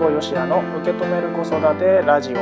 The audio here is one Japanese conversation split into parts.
保よしやの受け止める子育てラジオ。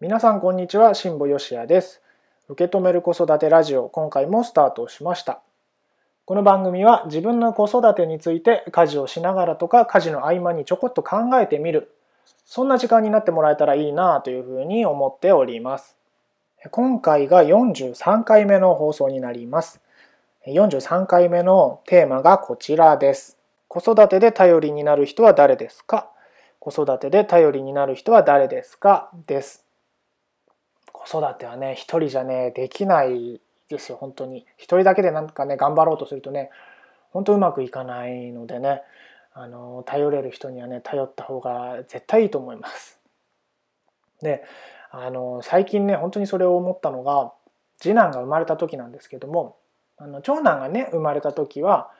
皆さんこんにちは辛坊よしやです。受け止める子育てラジオ今回もスタートしました。この番組は自分の子育てについて家事をしながらとか家事の合間にちょこっと考えてみるそんな時間になってもらえたらいいなというふうに思っております。今回が43回目の放送になります。43回目のテーマがこちらです。子育てで頼りになる人は誰ですか？子育てで頼りになる人は誰ですか？です。子育てはね一人じゃねできないですよ本当に。一人だけでなんかね頑張ろうとするとね本当うまくいかないのでね。あの頼れる人にはね頼った方が絶対いいと思います。であの最近ね本当にそれを思ったのが次男が生まれた時なんですけどもあの長男がね生まれた時は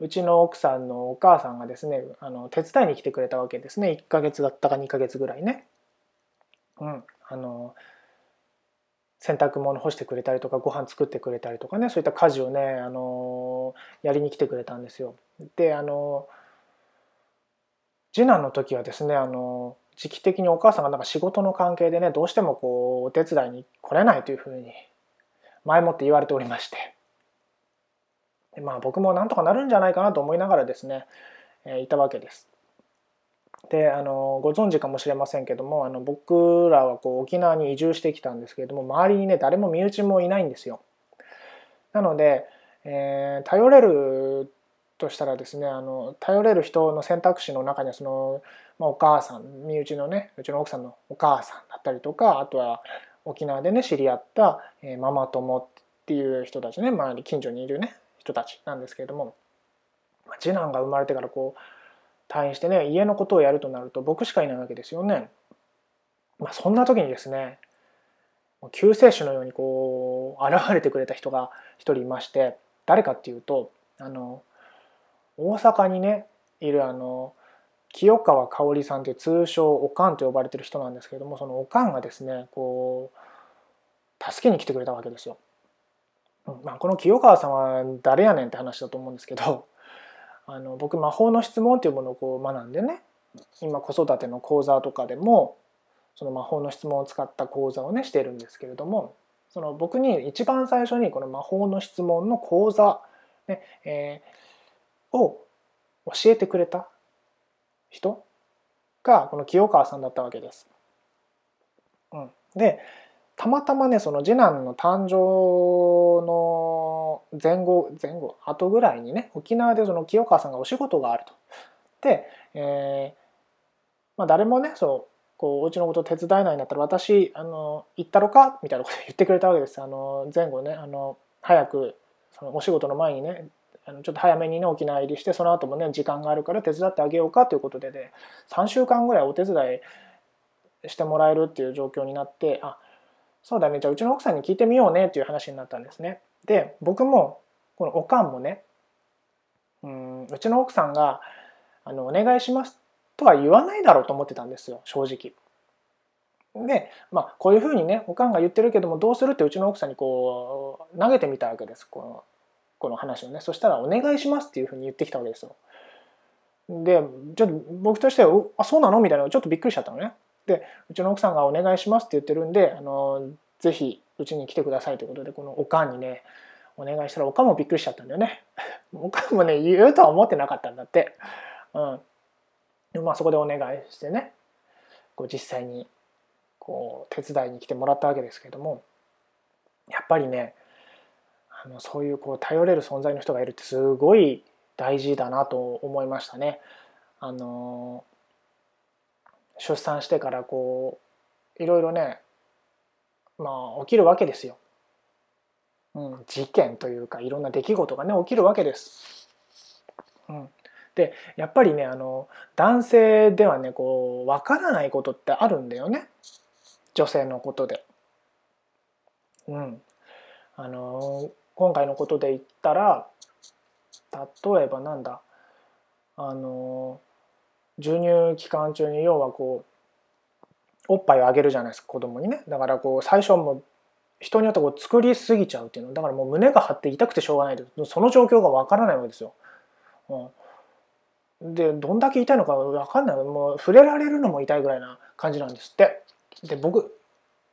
うちの奥さんのお母さんがですねあの手伝いに来てくれたわけですね1ヶ月だったか2ヶ月ぐらいね。うん、あの洗濯物干してくれたりとかご飯作ってくれたりとかねそういった家事をねあのやりに来てくれたんですよ。であの次男の時はですねあの時期的にお母さんがなんか仕事の関係でねどうしてもこうお手伝いに来れないというふうに前もって言われておりましてでまあ僕もなんとかなるんじゃないかなと思いながらですね、えー、いたわけです。であのご存知かもしれませんけどもあの僕らはこう沖縄に移住してきたんですけれども周りにね誰も身内もいないんですよ。なので、えー、頼れるとしたらですねあの頼れる人の選択肢の中にはその、まあ、お母さん身内のねうちの奥さんのお母さんだったりとかあとは沖縄でね知り合った、えー、ママ友っていう人たちね周り近所にいるね人たちなんですけれども次男が生まれてからこう退院してね家のことをやるとなると僕しかいないわけですよね。まあ、そんな時にですね救世主のようにこう現れてくれた人が一人いまして誰かっていうとあの大阪にねいるあの清川香織さんという通称おかんと呼ばれてる人なんですけどもそのおかんがですねこう助けに来てくれたわけですよ。まあ、この清川さんは誰やねんって話だと思うんですけど あの僕魔法の質問っていうものをこう学んでね今子育ての講座とかでもその魔法の質問を使った講座をねしているんですけれどもその僕に一番最初にこの魔法の質問の講座、ねえー、を教えてくれた人がこの清川さんだったわけです。うん、でたまたまねその次男の誕生の前後前後後ぐらいにね沖縄でその清川さんがお仕事があると。で、えーまあ、誰もねそうこうお家のこと手伝えないんだったら私あの行ったろか？みたいなこと言ってくれたわけです。あの前後ねあの早くそのお仕事の前にねあのちょっと早めにね沖縄入りしてその後もね時間があるから手伝ってあげようかということでね3週間ぐらいお手伝いしてもらえるっていう状況になってあそうだねじゃあうちの奥さんに聞いてみようねっていう話になったんですね。で僕もこのおかんもねうんうちの奥さんがあの「お願いします」とは言わないだろうと思ってたんですよ正直。でまあこういうふうにねおかんが言ってるけどもどうするってうちの奥さんにこう投げてみたわけですこのこの話をねそしたら「お願いします」っていうふうに言ってきたわけですよ。でちょっと僕としては「あそうなの?」みたいなちょっとびっくりしちゃったのね。でうちの奥さんが「お願いします」って言ってるんであのぜひうちに来てくださいということでこのおかんにねお願いしたらおかんもびっくりしちゃったんだよね。おかんもね言うとは思ってなかったんだって。うんでまあそこでお願いしてねこう実際にこう手伝いに来てもらったわけですけどもやっぱりねあのそういうこう頼れる存在の人がいるってすごい大事だなと思いましたね。あの出産してからこういろいろねまあ起きるわけですよ。うん、事件というかいろんな出来事がね起きるわけです。うん、でやっぱりねあの男性ではねこう分からないことってあるんだよね女性のことで。うん、あの今回のことで言ったら例えばなんだあの授乳期間中に要はこうおっぱいをあげるじゃないですか子供にね。だからこう最初はもう人によってこう作りすぎちゃうっていうの。だからもう胸が張って痛くてしょうがないその状況がわからないわけですよ。うん、でどんだけ痛いのかわかんない。もう触れられるのも痛いぐらいな感じなんですって。で僕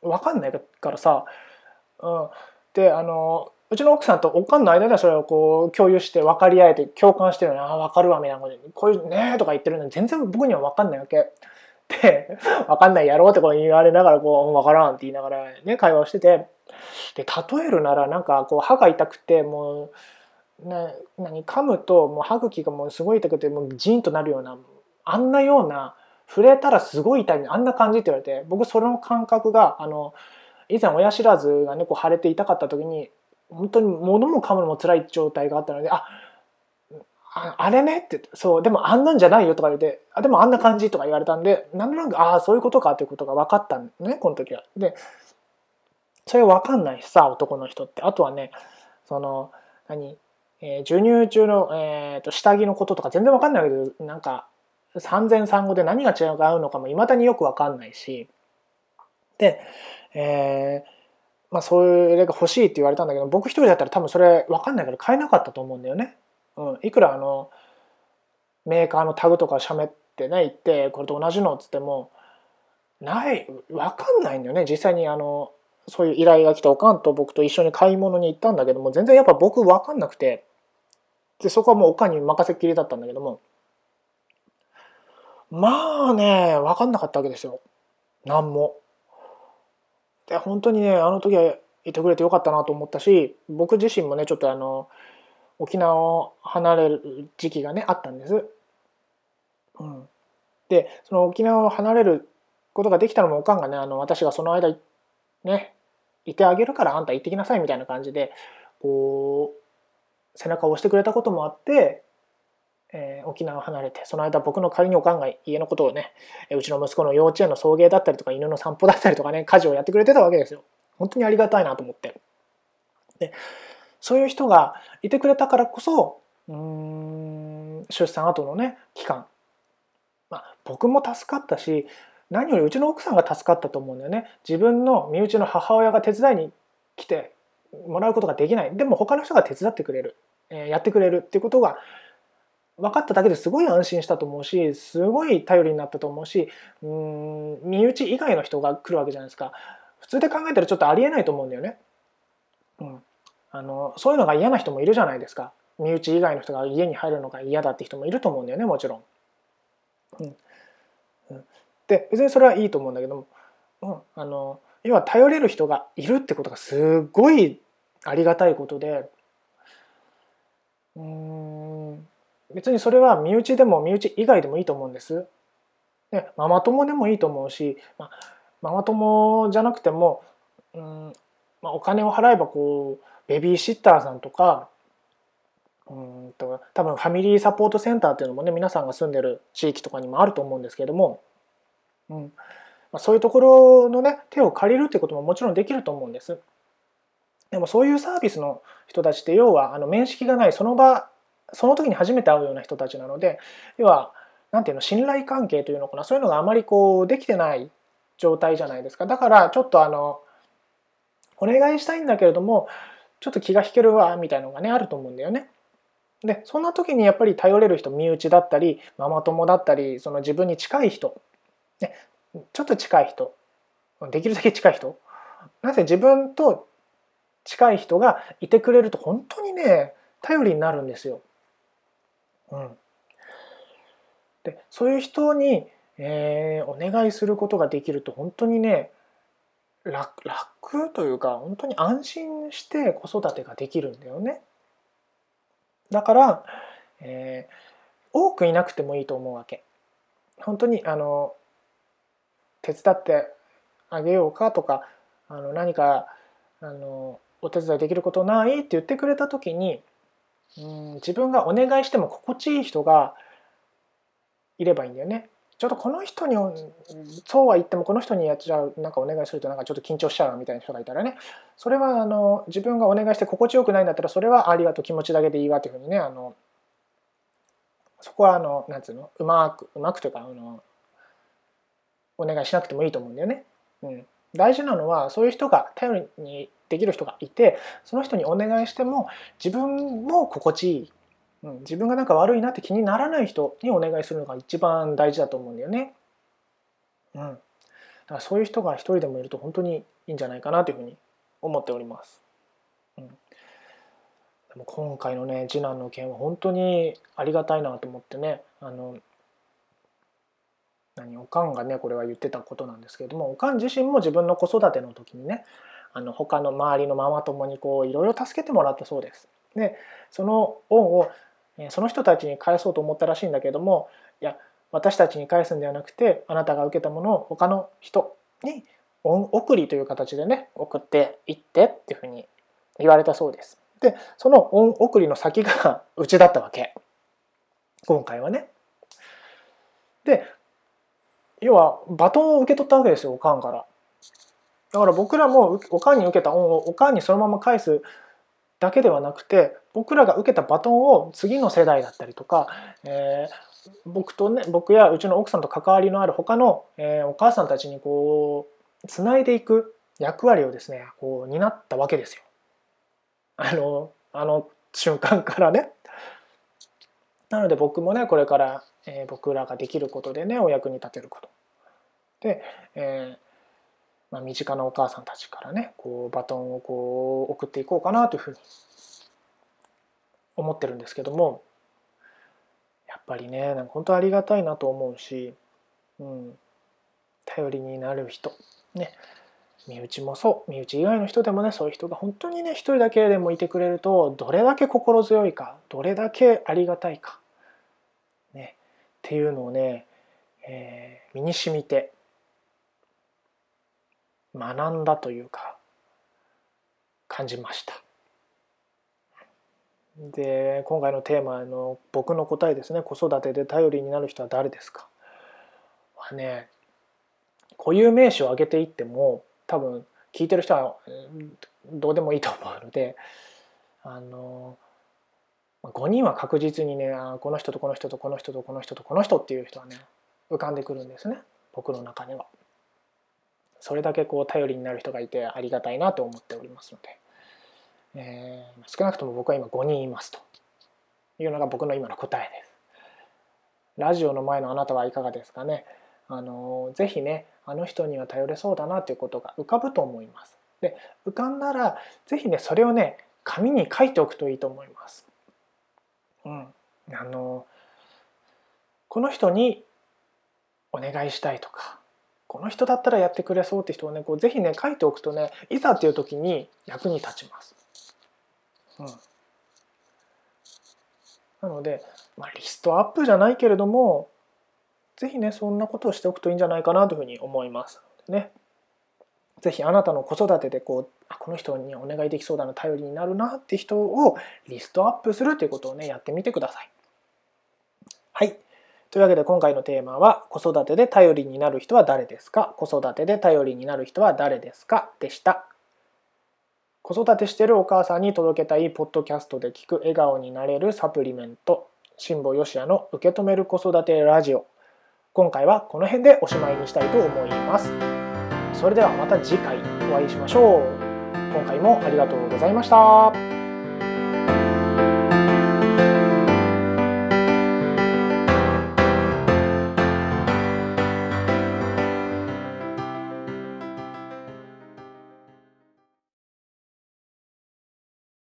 わかんないからさ、うん、であのうちの奥さんとおかんの間ではそれをこう共有して分かり合えて共感してるのに「ああ分かるわ」みたいなことで「こういうね」とか言ってるのに全然僕には分かんないわけ。で「分かんないやろう」ってこう言われながらこう「分からん」って言いながらね会話をしててで例えるならなんかこう歯が痛くてもう、ね、何噛むともう歯茎がもうすごい痛くてもうジーンとなるようなあんなような触れたらすごい痛いあんな感じって言われて僕その感覚があの以前親知らずがねこう腫れて痛かった時に本当に物も噛むのも辛い状態があったのでああれねってそうでもあんなんじゃないよとか言ってあでもあんな感じとか言われたんでなんとなくああそういうことかっていうことが分かったんねこの時は。でそれ分かんないしさ男の人ってあとはねその何、えー、授乳中の、えーと、下着のこととか全然分かんないけどなんか産前産後で何が違うのかもいまだによく分かんないしで、えーまあ、それが欲しいって言われたんだけど僕一人だったら多分それ分かんないから買えなかったと思うんだよね。うん、いくらあのメーカーのタグとかしゃべってね言ってこれと同じのっつってもない分かんないんだよね実際にあのそういう依頼が来たおかんと僕と一緒に買い物に行ったんだけども全然やっぱ僕分かんなくてでそこはもうおかんに任せっきりだったんだけどもまあね分かんなかったわけですよ何も。で本当にねあの時はいてくれてよかったなと思ったし僕自身もねちょっとあの沖縄を離れる時期がねあったんです。うん、でその沖縄を離れることができたのもおかんがねあの私がその間ねいてあげるからあんた行ってきなさいみたいな感じでこう背中を押してくれたこともあってえー、沖縄を離れてその間僕の仮におかんが家のことをねうちの息子の幼稚園の送迎だったりとか犬の散歩だったりとかね 家事をやってくれてたわけですよ。本当にありがたいなと思って。でそういう人がいてくれたからこそうん出産後のね期間、まあ、僕も助かったし何よりうちの奥さんが助かったと思うんだよね。自分の身内の母親が手伝いに来てもらうことができないでも他の人が手伝ってくれる、えー、やってくれるっていうことが分かっただけですごい安心したと思うしすごい頼りになったと思うしうん身内以外の人が来るわけじゃないですか。普通で考えたらちょっとありえないと思うんだよね、うん、あのそういうのが嫌な人もいるじゃないですか。身内以外の人が家に入るのが嫌だって人もいると思うんだよねもちろん、うん。うん、で別にそれはいいと思うんだけども、うん、あの要は頼れる人がいるってことがすごいありがたいことで。うん。別にそれは身内でも身内以外でもいいと思うんです。でママ友でもいいと思うし、まあ、ママ友じゃなくても、うんまあ、お金を払えばこうベビーシッターさんとかうんと多分ファミリーサポートセンターっていうのもね皆さんが住んでる地域とかにもあると思うんですけども、うんまあ、そういうところのね手を借りるってことももちろんできると思うんです。でもそういうサービスの人たちって要はあの面識がないその場その時に初めて会うような人たちなので要は何ていうの信頼関係というのかなそういうのがあまりこうできてない状態じゃないですかだからちょっとあのお願いしたいんだけれどもちょっと気が引けるわみたいなのがねあると思うんだよね。でそんな時にやっぱり頼れる人身内だったりママ友だったりその自分に近い人、ね、ちょっと近い人できるだけ近い人なぜ自分と近い人がいてくれると本当にね頼りになるんですよ。うん、でそういう人に、えー、お願いすることができると本当にね楽楽というか本当に安心して子育てができるんだよね。だから、えー、多くいなくてもいいと思うわけ。本当にあの手伝ってあげようかとかあの何かあのお手伝いできることないって言ってくれた時にうん自分がお願いしても心地いい人がいればいいんだよね。ちょっとこの人にそうは言ってもこの人にやっちゃうなんかお願いするとなんかちょっと緊張しちゃうみたいな人がいたらねそれはあの自分がお願いして心地よくないんだったらそれはありがとう気持ちだけでいいわというふうにねあのそこはあのなんつうのうまくうまくというかあのお願いしなくてもいいと思うんだよね。うん、大事なのはそういう人が頼りにできる人がいてその人にお願いしても自分も心地いい、うん、自分がなんか悪いなって気にならない人にお願いするのが一番大事だと思うんだよね。うん、だからそういう人が一人でもいると本当にいいんじゃないかなというふうに思っております。うん、でも今回のね次男の件は本当にありがたいなと思ってねあの何おかんがねこれは言ってたことなんですけれどもおかん自身も自分の子育ての時にねあの他の周りのママ友にこういろいろ助けてもらったそうです。でその恩をその人たちに返そうと思ったらしいんだけどもいや私たちに返すんではなくてあなたが受けたものを他の人に恩送りという形でね送っていってっていうふうに言われたそうです。でその恩送りの先が うちだったわけ今回はね。で要はバトンを受け取ったわけですよおかんから。だから僕らもおかんに受けた恩をおかんにそのまま返すだけではなくて僕らが受けたバトンを次の世代だったりとか、えー、僕とね僕やうちの奥さんと関わりのある他の、えー、お母さんたちにこうつないでいく役割をですねこう担ったわけですよ。あのあの瞬間からね。なので僕もねこれから、えー、僕らができることでねお役に立てること。で、えーまあ、身近なお母さんたちからねこうバトンをこう送っていこうかなというふうに思ってるんですけどもやっぱりねなんか本当ありがたいなと思うし、うん、頼りになる人ね身内もそう身内以外の人でもねそういう人が本当にね一人だけでもいてくれるとどれだけ心強いかどれだけありがたいか、っていうのをね、えー、身にしみて学んだというか感じました。で今回のテーマの僕の答えですね子育てで頼りになる人は誰ですか？はね固有名詞を挙げていっても多分聞いてる人はどうでもいいと思うのであの5人は確実にねこの人とこの人とこの人とこの人とこの人っていう人はね浮かんでくるんですね僕の中には。それだけこう頼りになる人がいてありがたいなと思っておりますので、えー、少なくとも僕は今5人いますというのが僕の今の答えです。ラジオの前のあなたはいかがですかね。あのぜひねあの人には頼れそうだなということが浮かぶと思います。で浮かんだらぜひねそれをね紙に書いておくといいと思います。うん、あのこの人にお願いしたいとかこの人だったらやってくれそうって人をねこうぜひね書いておくとねいざっていう時に役に立ちます。うん、なので、まあ、リストアップじゃないけれどもぜひねそんなことをしておくといいんじゃないかなというふうに思います。ね。ぜひあなたの子育てでこうあこの人にお願いできそうだな頼りになるなって人をリストアップするということをねやってみてください。はい。というわけで今回のテーマは子育てで頼りになる人は誰ですか？子育てで頼りになる人は誰ですか？でした。子育てしてるお母さんに届けたいポッドキャストで聞く笑顔になれるサプリメント辛坊よしやの受け止める子育てラジオ今回はこの辺でおしまいにしたいと思いますそれではまた次回お会いしましょう。今回もありがとうございました。